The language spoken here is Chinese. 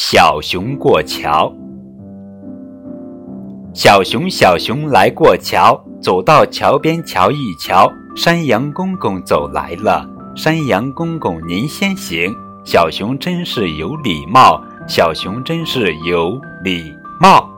小熊过桥。小熊小熊来过桥走到桥边瞧一瞧山羊公公走来了。山羊公公您先行小熊真是有礼貌小熊真是有礼貌。